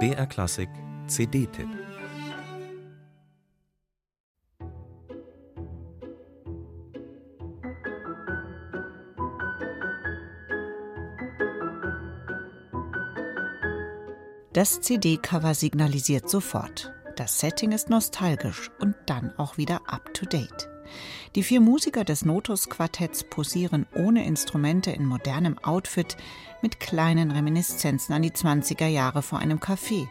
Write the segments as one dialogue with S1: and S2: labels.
S1: BR Klassik CD-Tipp
S2: Das CD-Cover signalisiert sofort. Das Setting ist nostalgisch und dann auch wieder up-to-date. Die vier Musiker des Notus-Quartetts posieren ohne Instrumente in modernem Outfit mit kleinen Reminiszenzen an die 20er Jahre vor einem Café,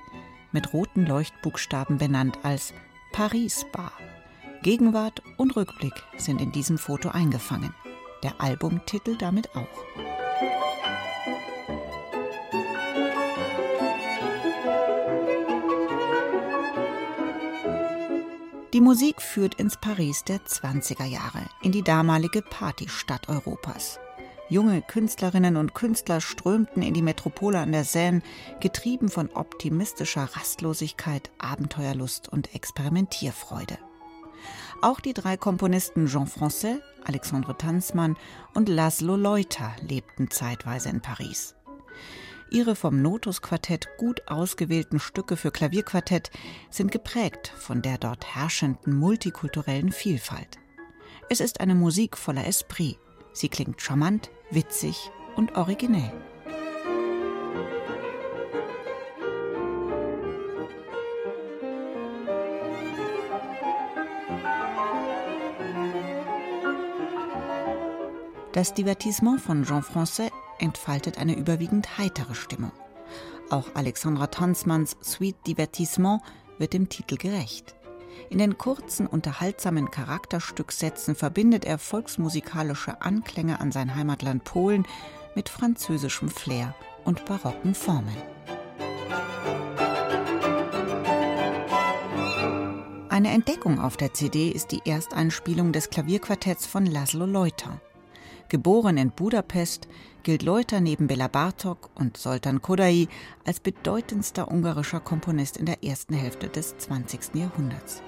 S2: mit roten Leuchtbuchstaben benannt als Paris Bar. Gegenwart und Rückblick sind in diesem Foto eingefangen. Der Albumtitel damit auch. Die Musik führt ins Paris der 20er Jahre, in die damalige Partystadt Europas. Junge Künstlerinnen und Künstler strömten in die Metropole an der Seine, getrieben von optimistischer Rastlosigkeit, Abenteuerlust und Experimentierfreude. Auch die drei Komponisten Jean Francais, Alexandre Tanzmann und Laszlo Leuter lebten zeitweise in Paris. Ihre vom Notus-Quartett gut ausgewählten Stücke für Klavierquartett sind geprägt von der dort herrschenden multikulturellen Vielfalt. Es ist eine Musik voller Esprit. Sie klingt charmant, witzig und originell. Das Divertissement von Jean Francais entfaltet eine überwiegend heitere Stimmung. Auch Alexandra Tanzmanns Sweet Divertissement wird dem Titel gerecht. In den kurzen, unterhaltsamen Charakterstücksätzen verbindet er volksmusikalische Anklänge an sein Heimatland Polen mit französischem Flair und barocken Formen. Eine Entdeckung auf der CD ist die Ersteinspielung des Klavierquartetts von Laszlo Leuter. Geboren in Budapest, gilt Leuter neben Bela Bartok und Soltan Kodai als bedeutendster ungarischer Komponist in der ersten Hälfte des 20. Jahrhunderts.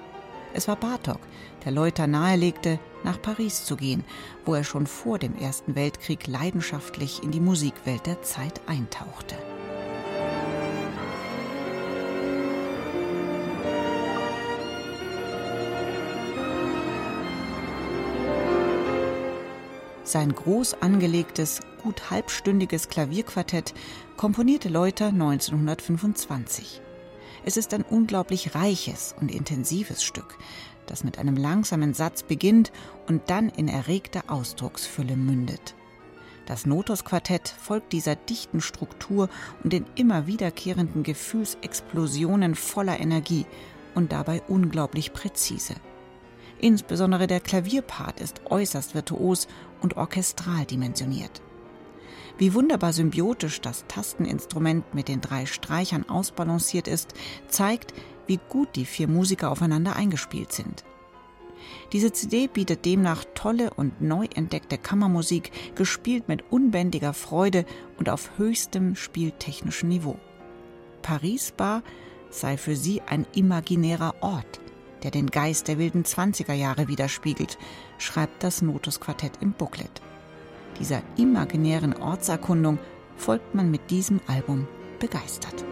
S2: Es war Bartok, der Leuter nahelegte, nach Paris zu gehen, wo er schon vor dem Ersten Weltkrieg leidenschaftlich in die Musikwelt der Zeit eintauchte. Sein groß angelegtes, gut halbstündiges Klavierquartett komponierte Leuter 1925. Es ist ein unglaublich reiches und intensives Stück, das mit einem langsamen Satz beginnt und dann in erregter Ausdrucksfülle mündet. Das Notus-Quartett folgt dieser dichten Struktur und den immer wiederkehrenden Gefühlsexplosionen voller Energie und dabei unglaublich präzise. Insbesondere der Klavierpart ist äußerst virtuos und orchestral dimensioniert. Wie wunderbar symbiotisch das Tasteninstrument mit den drei Streichern ausbalanciert ist, zeigt, wie gut die vier Musiker aufeinander eingespielt sind. Diese CD bietet demnach tolle und neu entdeckte Kammermusik, gespielt mit unbändiger Freude und auf höchstem spieltechnischen Niveau. Paris Bar sei für sie ein imaginärer Ort, der den Geist der wilden 20er Jahre widerspiegelt, schreibt das Notus Quartett im Booklet. Dieser imaginären Ortserkundung folgt man mit diesem Album begeistert.